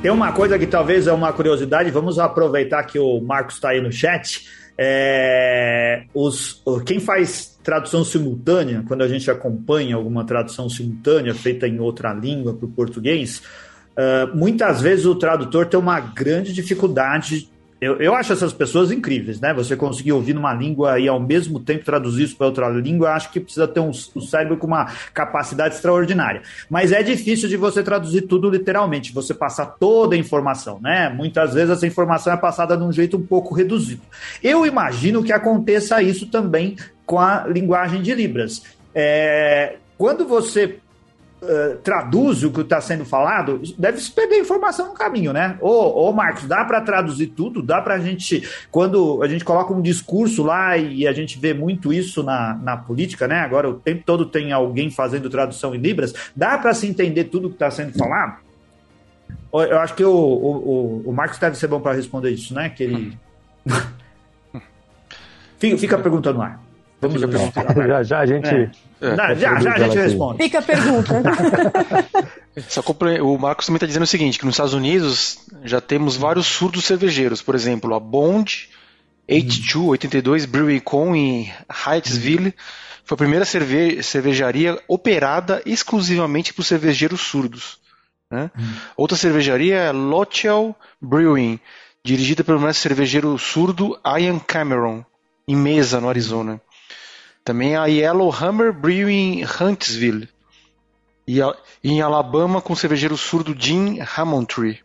Tem uma coisa que talvez é uma curiosidade, vamos aproveitar que o Marcos está aí no chat. É, os, quem faz tradução simultânea, quando a gente acompanha alguma tradução simultânea feita em outra língua para o português, uh, muitas vezes o tradutor tem uma grande dificuldade eu, eu acho essas pessoas incríveis, né? Você conseguir ouvir numa língua e ao mesmo tempo traduzir isso para outra língua, acho que precisa ter um, um cérebro com uma capacidade extraordinária. Mas é difícil de você traduzir tudo literalmente, você passar toda a informação, né? Muitas vezes essa informação é passada de um jeito um pouco reduzido. Eu imagino que aconteça isso também com a linguagem de Libras. É, quando você uh, traduz o que está sendo falado, deve se perder informação no caminho, né? Ô, ô Marcos, dá para traduzir tudo? Dá para a gente, quando a gente coloca um discurso lá e a gente vê muito isso na, na política, né? Agora o tempo todo tem alguém fazendo tradução em Libras, dá para se entender tudo que está sendo falado? Eu acho que o, o, o Marcos deve ser bom para responder isso, né? Que ele. fica, fica perguntando lá. Vamos já, já a gente. É. É. Não, já, já a gente responde. Fica a pergunta. Só o Marcos também está dizendo o seguinte: que nos Estados Unidos já temos vários surdos cervejeiros, por exemplo, a Bond, H2 82 Brewery Com em Hydesville. Foi a primeira cerve cervejaria operada exclusivamente por cervejeiros surdos. Né? Hum. Outra cervejaria é Lochel Brewing, dirigida pelo mestre cervejeiro surdo Ian Cameron, em Mesa, no Arizona. Também a Yellowhammer Brewing Huntsville. E a, em Alabama com o cervejeiro surdo Jim Hammondtree.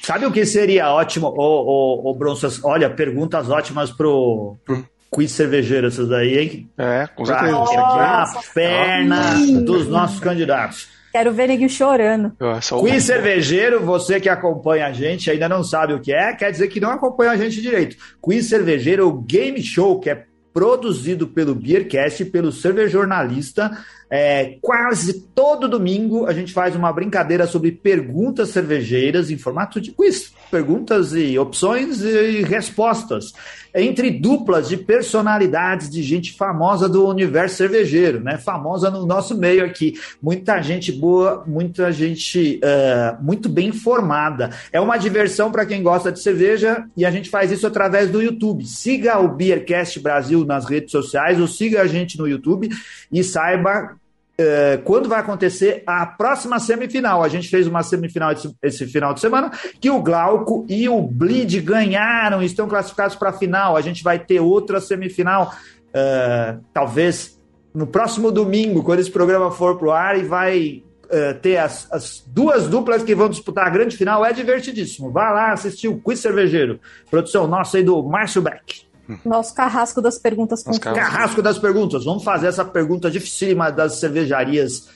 Sabe o que seria ótimo, ô, ô, ô Bronsas? Olha, perguntas ótimas pro, pro hum. quiz cervejeiro essas aí, hein? É, com certeza. Pra a perna dos nossos candidatos. Quero ver ninguém chorando. Quiz cervejeiro, você que acompanha a gente ainda não sabe o que é, quer dizer que não acompanha a gente direito. Quiz cervejeiro, o game show que é produzido pelo Beercast, pelo Cervejornalista. É, quase todo domingo a gente faz uma brincadeira sobre perguntas cervejeiras em formato de quiz. Perguntas e opções e respostas entre duplas de personalidades de gente famosa do universo cervejeiro, né? Famosa no nosso meio aqui. Muita gente boa, muita gente uh, muito bem informada. É uma diversão para quem gosta de cerveja e a gente faz isso através do YouTube. Siga o Beercast Brasil nas redes sociais ou siga a gente no YouTube e saiba é, quando vai acontecer a próxima semifinal. A gente fez uma semifinal esse, esse, final de semana que o Glauco e o Bleed ganharam, estão classificados para a final. A gente vai ter outra semifinal, uh, talvez no próximo domingo, quando esse programa for pro ar e vai uh, ter as, as, duas duplas que vão disputar a grande final. É divertidíssimo. Vá lá assistir o Quiz Cervejeiro, produção nossa aí do Márcio Beck. Nosso carrasco das perguntas com Carrasco das perguntas. Vamos fazer essa pergunta dificílima das cervejarias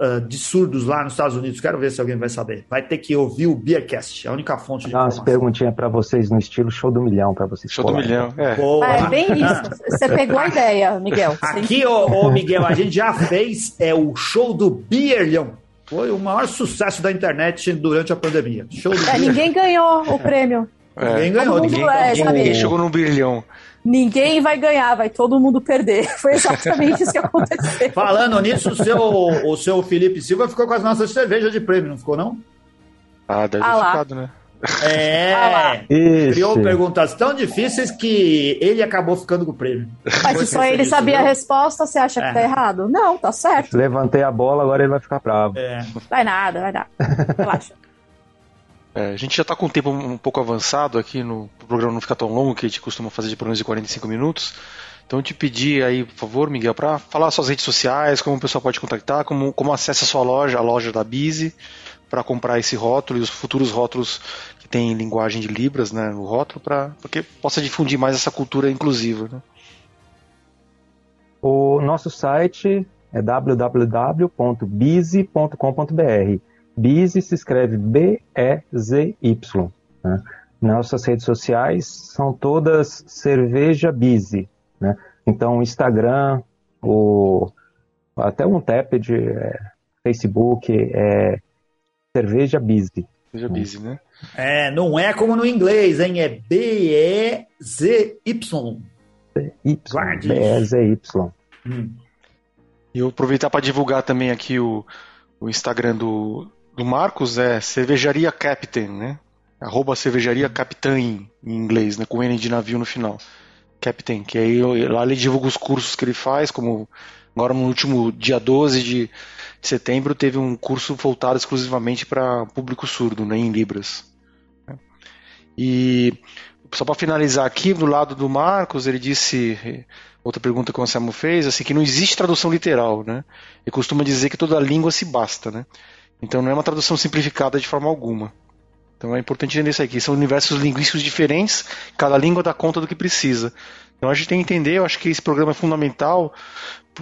uh, de surdos lá nos Estados Unidos. Quero ver se alguém vai saber. Vai ter que ouvir o Beercast, é a única fonte de umas perguntinhas para vocês no estilo show do milhão para vocês. Show do milhão, é. É bem isso. Você pegou a ideia, Miguel. Aqui, ô, ô, Miguel, a gente já fez é o show do Beerlhão. Foi o maior sucesso da internet durante a pandemia. Show do é, ninguém ganhou o prêmio. É. Ninguém ganhou, ninguém, é, ninguém chegou num bilhão. Ninguém vai ganhar, vai todo mundo perder. Foi exatamente isso que aconteceu. Falando nisso, o seu, o seu Felipe Silva ficou com as nossas cervejas de prêmio, não ficou, não? Ah, deve ah ter ficado, né? É, ah criou perguntas tão difíceis que ele acabou ficando com o prêmio. Mas se só ele sabia viu? a resposta, você acha é. que tá errado? Não, tá certo. Levantei a bola, agora ele vai ficar bravo. É. Vai nada, vai dar. Relaxa. É, a gente já está com o tempo um pouco avançado aqui no programa não ficar tão longo, que a gente costuma fazer de programas de 45 minutos. Então eu te pedi aí, por favor, Miguel, para falar suas redes sociais, como o pessoal pode contactar, como, como acessa a sua loja, a loja da Bizi, para comprar esse rótulo e os futuros rótulos que tem linguagem de Libras né, no rótulo, para que possa difundir mais essa cultura inclusiva. Né? O nosso site é www.bizi.com.br Bizi se escreve B-E-Z-Y. Né? Nossas redes sociais são todas Cerveja Bizi. Né? Então, o Instagram, o, até um tap de é, Facebook é Cerveja Bizi. Cerveja Bizi, né? É, não é como no inglês, hein? É B-E-Z-Y. B-E-Z-Y. Hum. E eu aproveitar para divulgar também aqui o, o Instagram do, do Marcos é Cervejaria Captain, né? Arroba Cervejaria Capitã em, inglês, né? Com N de navio no final. Captain, que aí lá ele divulga os cursos que ele faz, como agora no último dia 12 de setembro teve um curso voltado exclusivamente para público surdo, né? Em Libras. E só para finalizar aqui, do lado do Marcos, ele disse outra pergunta que o Anselmo fez, assim, que não existe tradução literal, né? Ele costuma dizer que toda língua se basta, né? Então não é uma tradução simplificada de forma alguma. Então é importante entender isso aqui. São universos linguísticos diferentes, cada língua dá conta do que precisa. Então a gente tem que entender, eu acho que esse programa é fundamental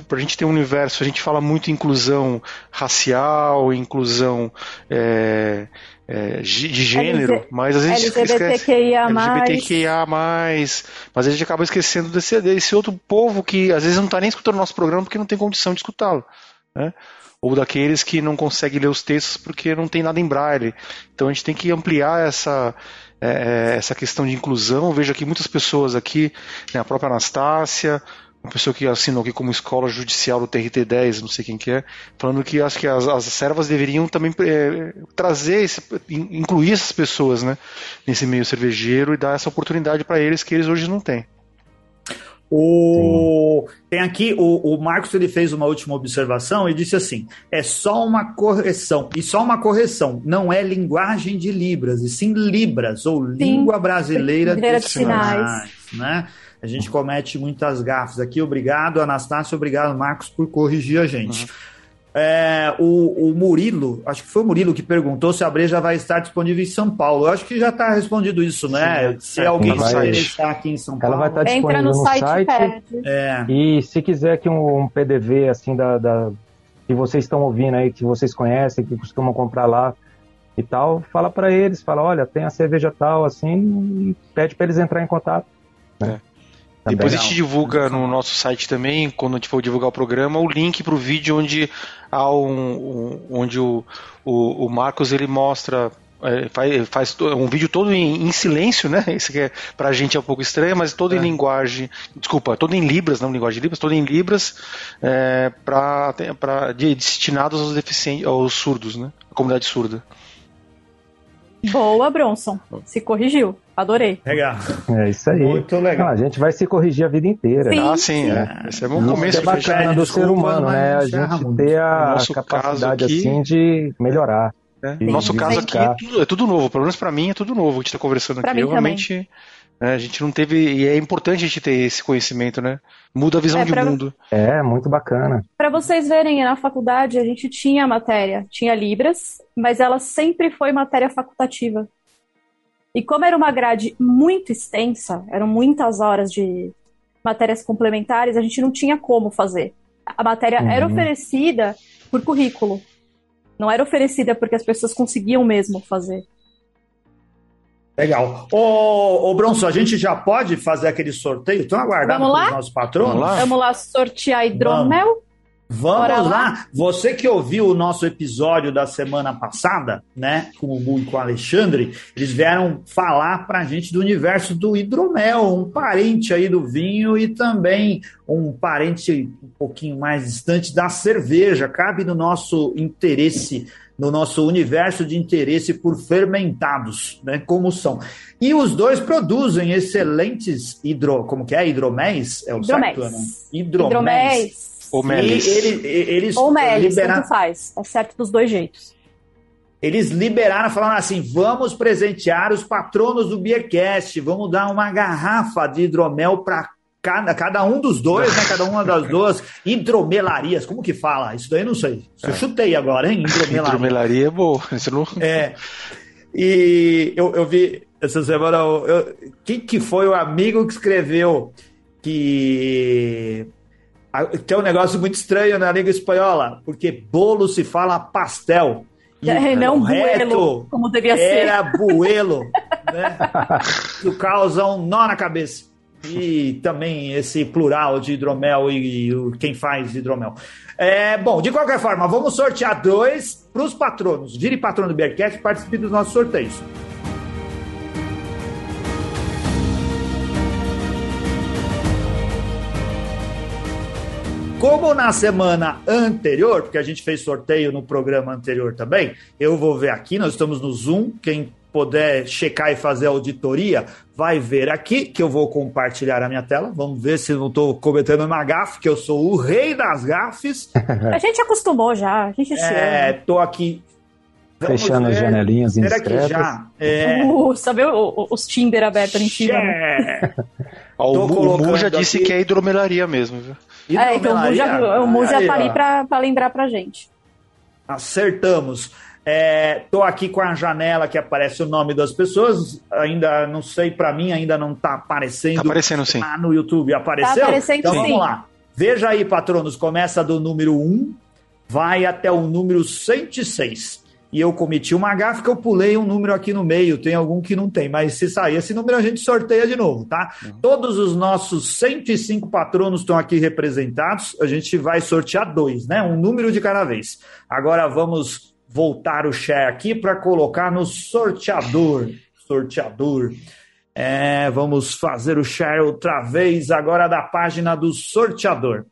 para a gente ter um universo. A gente fala muito em inclusão racial, inclusão é, é, de gênero, LG, mas às vezes LGBTQIA+. LGBTQIA+, mas a gente acaba esquecendo desse, desse outro povo que às vezes não está nem escutando o nosso programa porque não tem condição de escutá-lo. Né? Ou daqueles que não conseguem ler os textos porque não tem nada em braille. Então a gente tem que ampliar essa, é, é essa questão de inclusão. Eu vejo aqui muitas pessoas aqui, né, a própria Anastácia, uma pessoa que assinou aqui como escola judicial do TRT10, não sei quem que é, falando que acho que as, as servas deveriam também é, trazer, esse, incluir essas pessoas né, nesse meio cervejeiro e dar essa oportunidade para eles que eles hoje não têm. O... Tem aqui, o, o Marcos ele fez uma última observação e disse assim: é só uma correção, e só uma correção, não é linguagem de Libras, e sim Libras, ou sim. língua brasileira de sinais. Né? A gente comete muitas gafas aqui. Obrigado, Anastácio, obrigado, Marcos, por corrigir a gente. Uhum. É, o, o, Murilo, acho que foi o Murilo que perguntou se a breja vai estar disponível em São Paulo. Eu acho que já está respondido isso, né? Sim, se alguém vai estar aqui em São Paulo. Ela vai estar disponível Entra no, no site. site é. E se quiser que um, um PDV assim da, da, que vocês estão ouvindo aí, que vocês conhecem, que costumam comprar lá e tal, fala para eles, fala, olha, tem a cerveja tal assim, e pede para eles entrar em contato. Né? É. Também Depois a gente divulga no nosso site também, quando a gente for divulgar o programa, o link para o vídeo onde há um, um onde o, o, o, Marcos ele mostra é, faz, faz um vídeo todo em, em, silêncio, né? Isso que é, pra gente é um pouco estranho, mas todo é. em linguagem, desculpa, todo em libras, não linguagem de libras, todo em libras, é, pra, pra, destinados aos deficientes, aos surdos, né? A comunidade surda. Boa, Bronson. Se corrigiu. Adorei. Legal. É isso aí. Muito legal. Não, a gente vai se corrigir a vida inteira. Sim. Ah, sim. É. Esse é um começo. é bacana do ser humano, né? A gente ter a capacidade aqui, assim de melhorar. É. No nosso caso aqui é tudo, é tudo, novo. Pelo menos pra mim é tudo novo. A gente tá conversando pra aqui. Eu realmente né? A gente não teve. E é importante a gente ter esse conhecimento, né? Muda a visão é, de pra... mundo. É, muito bacana. Para vocês verem, na faculdade a gente tinha matéria, tinha Libras, mas ela sempre foi matéria facultativa. E como era uma grade muito extensa, eram muitas horas de matérias complementares, a gente não tinha como fazer. A matéria uhum. era oferecida por currículo. Não era oferecida porque as pessoas conseguiam mesmo fazer. Legal. Ô, ô Bronson, a gente já pode fazer aquele sorteio? Estão aguardando os nossos patrões? Vamos lá, Vamos lá sortear hidromel? Vamos. Vamos lá. Você que ouviu o nosso episódio da semana passada, né, com o Bu e com o Alexandre, eles vieram falar para a gente do universo do hidromel, um parente aí do vinho e também um parente um pouquinho mais distante da cerveja. Cabe no nosso interesse no nosso universo de interesse por fermentados, né, como são. E os dois produzem excelentes hidro, como que é? Hidroméis? É o hidroméis. certo, Ana? Hidroméis. Ou melis. Ele, eles Ou melis, liberaram... faz. É certo dos dois jeitos. Eles liberaram, falando assim: vamos presentear os patronos do Beercast, vamos dar uma garrafa de hidromel para cada, cada um dos dois, né? Cada uma das duas hidromelarias. Como que fala? Isso daí eu não sei. Eu é. chutei agora, hein? Hidromelaria. Hidromelaria é boa. Isso não... É. E eu, eu vi essa semana. Eu, quem que foi o amigo que escreveu que tem um negócio muito estranho na língua espanhola, porque bolo se fala pastel. E é, não buelo, como devia ser. Era buelo, né? Isso causa um nó na cabeça e também esse plural de hidromel e, e quem faz hidromel. É, bom, de qualquer forma, vamos sortear dois para os patronos. Vire patrono do Bearcat e participe dos nossos sorteios. Como na semana anterior, porque a gente fez sorteio no programa anterior também, eu vou ver aqui, nós estamos no Zoom, quem puder checar e fazer auditoria, vai ver aqui que eu vou compartilhar a minha tela. Vamos ver se não estou cometendo uma gafe, que eu sou o rei das gafes. a gente acostumou já, a gente É, tô aqui Vamos Fechando ver. as janelinhas Será que já? É... Uh, sabe os Tinder abertos ali em cima? Né? o, o Mu já disse aqui... que é hidromelaria mesmo, viu? É, então o Mu já, o Mu já tá ali para lembrar pra gente. Acertamos. Estou é, aqui com a janela que aparece o nome das pessoas. Ainda não sei, para mim ainda não está aparecendo. Tá aparecendo sim. Ah, no YouTube apareceu? Tá aparecendo então sim. vamos lá. Veja aí, patronos, começa do número 1, vai até o número 106. E eu cometi uma gafe que eu pulei um número aqui no meio, tem algum que não tem, mas se sair esse número a gente sorteia de novo, tá? Uhum. Todos os nossos 105 patronos estão aqui representados, a gente vai sortear dois, né? Um número de cada vez. Agora vamos voltar o share aqui para colocar no sorteador. Sorteador. É, vamos fazer o share outra vez, agora da página do sorteador.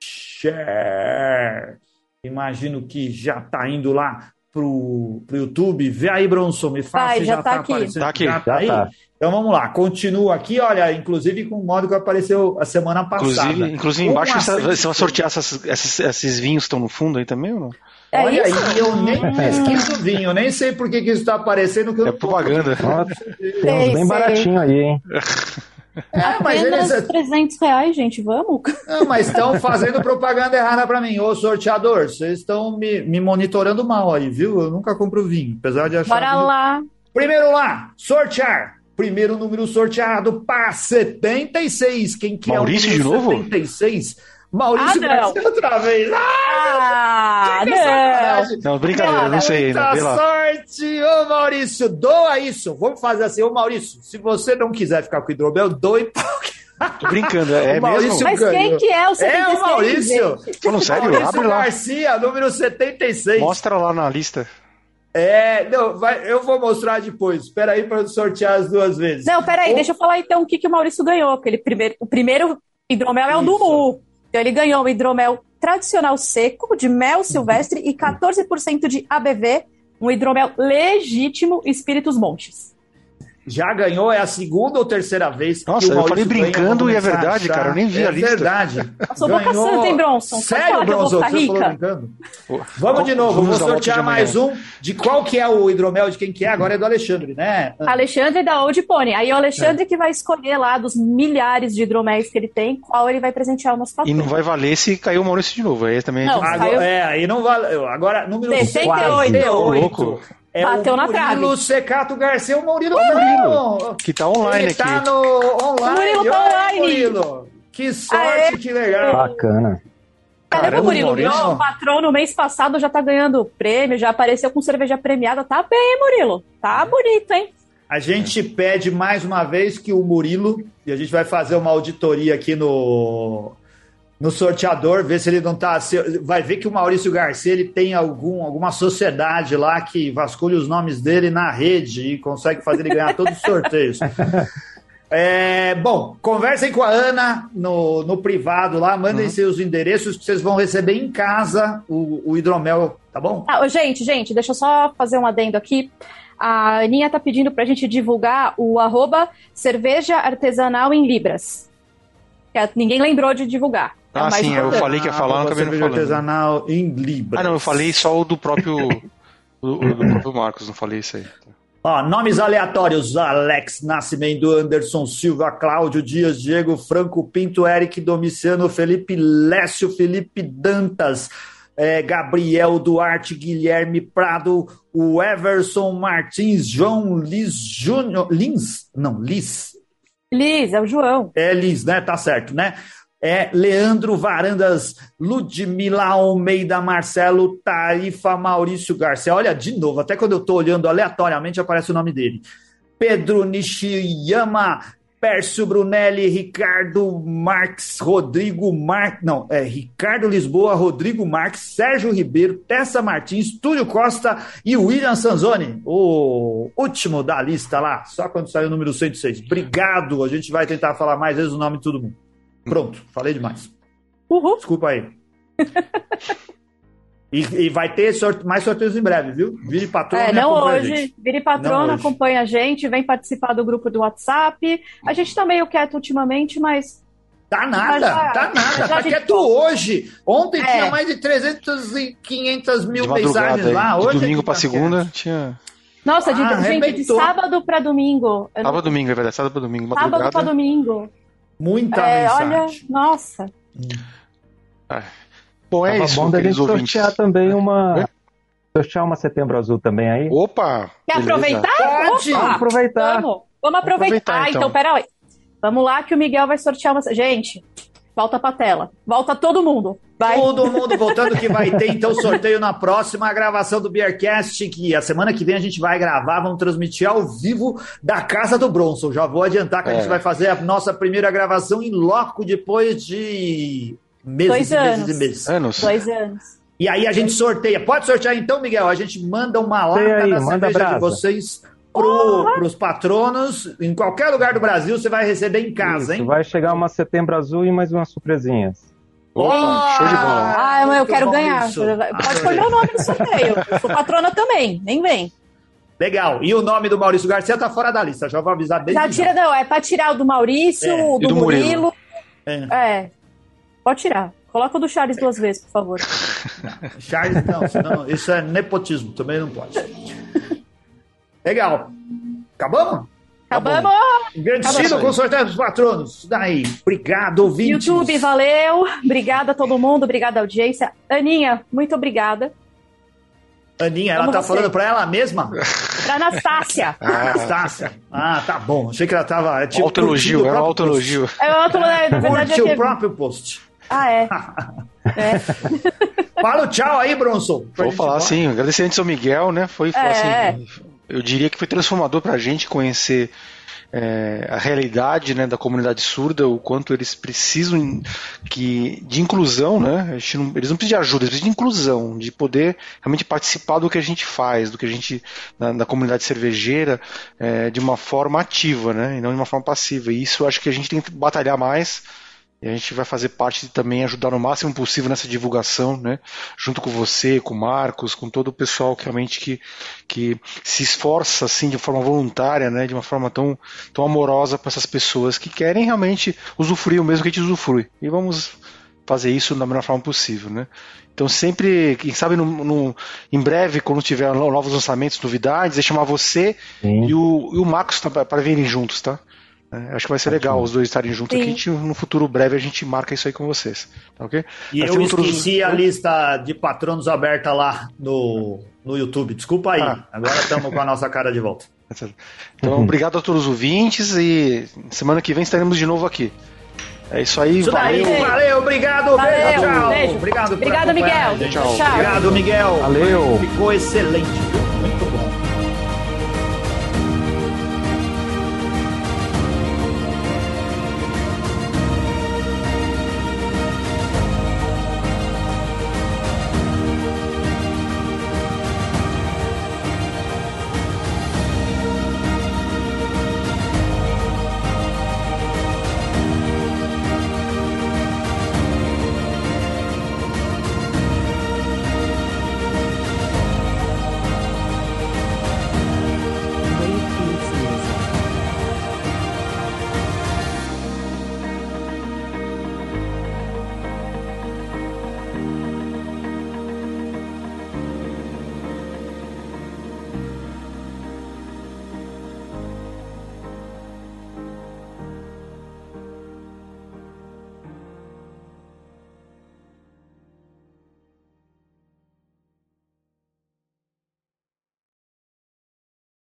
Share. Imagino que já está indo lá pro, pro YouTube. Vê aí, Bronson, me fala se já já tá está aqui. aparecendo. Tá aqui. Já tá Já aí? tá. Então vamos lá, continua aqui, olha, inclusive com o modo que apareceu a semana passada. Inclusive, inclusive embaixo você, vai sortear essas, esses, esses vinhos que estão no fundo aí também ou não? É Olha isso? aí, eu nem pesquiso vinho, nem sei por que, que isso está aparecendo. Que eu É propaganda. Nossa, tem uns bem baratinho aí, hein? É, mas Apenas eles 300 reais, gente, vamos? Não, mas estão fazendo propaganda errada para mim. Ô, sorteador, vocês estão me, me monitorando mal aí, viu? Eu nunca compro vinho, apesar de achar. Bora vinho- lá. Primeiro lá, sortear. Primeiro número sorteado para 76. Quem que Maurício é o número de novo? 76? Maurício Ah. Garcia outra vez. Ah, Ah, que não. Não, brincadeira, Cara, não sei ainda. Muita sorte, ô Maurício, doa isso. Vamos fazer assim, ô Maurício, se você não quiser ficar com o hidromel, doe Tô brincando, é, é O Maurício mesmo? Mas ganhou. quem que é o É 76? o Maurício. Falando sério, Maurício abre lá. Garcia, número 76. Mostra lá na lista. É, não, vai, eu vou mostrar depois. Espera aí para sortear as duas vezes. Não, peraí, Ô, deixa eu falar então o que, que o Maurício ganhou. Porque ele primeiro, o primeiro hidromel é o do. Mu. Então ele ganhou o hidromel tradicional seco, de mel silvestre e 14% de ABV, um hidromel legítimo Espíritos Montes. Já ganhou, é a segunda ou terceira vez que Nossa, o eu falei brincando ganha, e é vou verdade, cara, eu nem vi é a lista. verdade. Eu sou boca santa, hein, Bronson? Sério, que vou Bronson, você falou brincando? Vamos de novo, vou vamos volta sortear mais um. De qual que é o hidromel, de quem que é? Agora é do Alexandre, né? Alexandre da Old Pony. Aí o Alexandre que vai escolher lá dos milhares de hidroméis que ele tem, qual ele vai presentear o nosso E patrão. não vai valer se caiu o Maurício de novo. Aí também Não. Agora, saiu- é, aí não valeu. Agora, número 68. 68. Ô, louco. É Bateu o na Murilo trave. Secato Garcia, o Murilo. Murilo, que tá online Ele aqui. tá no online. O Murilo tá Oi, online. Murilo. Que sorte, Aê. que legal. Bacana. Caramba, Caramba, Murilo, Maurício. meu patrão no mês passado já tá ganhando prêmio, já apareceu com cerveja premiada. Tá bem, hein, Murilo? Tá bonito, hein? A gente pede mais uma vez que o Murilo, e a gente vai fazer uma auditoria aqui no, no sorteador, ver se ele não tá. se- vai ver que o Maurício Garcia ele tem algum, alguma sociedade lá que vasculha os nomes dele na rede e consegue fazer ele ganhar todos os sorteios. É, bom, conversem com a Ana no, no privado lá, mandem seus endereços que vocês vão receber em casa o, o hidromel, tá bom? Ah, gente, gente, deixa eu só fazer um adendo aqui. A Aninha tá pedindo pra gente divulgar o arroba cerveja artesanal em Libras. Que ninguém lembrou de divulgar. É Ah, sim, eu falei que ia falar, Ah, acabei não falando. artesanal em Libras. Ah, não, eu falei só o do próprio. o, o do próprio Marcos, não falei isso aí. Ó, nomes aleatórios: Alex Nascimento, Anderson Silva, Cláudio Dias, Diego Franco Pinto, Eric Domiciano, Felipe Lécio, Felipe Dantas, é, Gabriel Duarte, Guilherme Prado, o Everson Martins, João Liz Júnior. Lins? Não, Liz. Liz, é o João. É Liz, né? Tá certo, né? É Leandro Varandas, Ludmila Almeida, Marcelo Tarifa, Maurício Garcia. Olha, de novo, até quando eu tô olhando aleatoriamente aparece o nome dele. Pedro Nishiyama, Pércio Brunelli, Ricardo Marques, Rodrigo Marques, não, é Ricardo Lisboa, Rodrigo Marques, Sérgio Ribeiro, Tessa Martins, Túlio Costa e William Sanzoni, o último da lista lá, só quando saiu o número 106. Obrigado, a gente vai tentar falar mais vezes o nome de todo mundo. Pronto, falei demais. Uhul. Desculpa aí. E, e vai ter sorte- mais sorteios em breve, viu? Vire patrão. É, não hoje. gente. Vire Não patrona, hoje. acompanha a gente, vem participar do grupo do WhatsApp. A gente tá meio quieto ultimamente, mas Tá nada, Já- tá nada. Tá de- quieto hoje. Ontem É. tinha mais de 300 e 500 mil De mensagens lá. De Hoje domingo é que pra tá segunda quieto. tinha. Nossa, de, Ah, gente, de sábado pra domingo. Não- Sábado domingo, é verdade. Sábado pra domingo. sábado pra Madrugada. domingo. Muita É, mensagem. olha, nossa. Bom, é Tava isso, bom da gente ouvintes. sortear também uma. É? Sortear uma setembro azul também aí. Opa! Quer beleza. aproveitar? Pode. Opa, Vamos aproveitar. Vamos, vamos aproveitar. aproveitar, Ah, então, então. peraí. Vamos lá que o Miguel vai sortear uma. Gente, volta pra tela. Volta todo mundo. Vai. Todo mundo voltando que vai ter então sorteio na próxima gravação do Beercast, que a semana que vem a gente vai gravar, vamos transmitir ao vivo da casa do Bronson. Já vou adiantar que a É. gente vai fazer a nossa primeira gravação em loco depois de meses Dois e meses anos. e meses. Anos. Dois anos. E aí a gente sorteia. Pode sortear então, Miguel? A gente manda uma lata aí, da manda cerveja de brasa. vocês para os patronos. Em qualquer lugar do Brasil, você vai receber em casa, Isso, hein? Vai chegar uma setembro azul e mais umas surpresinhas. Opa, show de bola. Ah, eu quero ganhar. Isso. Pode pôr meu nome no sorteio. Sou patrona também, nem vem. Legal. E o nome do Maurício Garcia tá fora da lista, já vou avisar desde Já tira, não, é para tirar o do Maurício, é. o do, do Murilo. Murilo. É. é. Pode tirar. Coloca o do Charles duas vezes, por favor. Charles, não, senão isso é nepotismo, também não pode. Legal. Acabamos? Acabamos! Agradecido com o sorteio dos patronos. Daí, obrigado, ouvintes. YouTube, valeu. Obrigada a todo mundo, obrigada à audiência. Aninha, muito obrigada. Aninha, ela Como tá você? falando pra ela mesma? Pra Anastácia. Ah, Anastácia. Ah, tá bom. Achei que ela tava. É tipo, autoelogio, é um autoelogio. É um autoelogio. Na verdade, Curte o próprio post. Ah, é. é. Fala o tchau aí, Bronson. Vou falar assim, agradecer antes ao Miguel, né? Foi, foi é. assim, eu diria que foi transformador pra gente conhecer é, a realidade né, da comunidade surda, o quanto eles precisam que, de inclusão, né? Não, eles não precisam de ajuda, eles precisam de inclusão, de poder realmente participar do que a gente faz, do que a gente, na, na comunidade cervejeira, é, de uma forma ativa, né? E não de uma forma passiva. E isso eu acho que a gente tem que batalhar mais e a gente vai fazer parte de também ajudar no máximo possível nessa divulgação, né? Junto com você, com o Marcos, com todo o pessoal que realmente que, que se esforça assim de forma voluntária, né? De uma forma tão, tão amorosa para essas pessoas que querem realmente usufruir o mesmo que a gente usufrui. E vamos fazer isso da melhor forma possível, né? Então sempre, quem sabe no, no, em breve, quando tiver novos lançamentos, novidades, é chamar você e o, e o Marcos para virem juntos, tá? É, acho que vai ser legal os dois estarem juntos Sim. aqui. No futuro breve a gente marca isso aí com vocês. Tá ok? E eu esqueci a lista de patronos aberta lá no, no YouTube. Desculpa aí. Ah. Agora estamos com a nossa cara de volta. Então, uhum. obrigado a todos os ouvintes e semana que vem estaremos de novo aqui. É isso aí, isso valeu. Daí, valeu, obrigado, valeu, beijo, tchau. Beijo. Obrigado, obrigado Miguel. Tchau. Obrigado, Miguel. Valeu. Ficou excelente.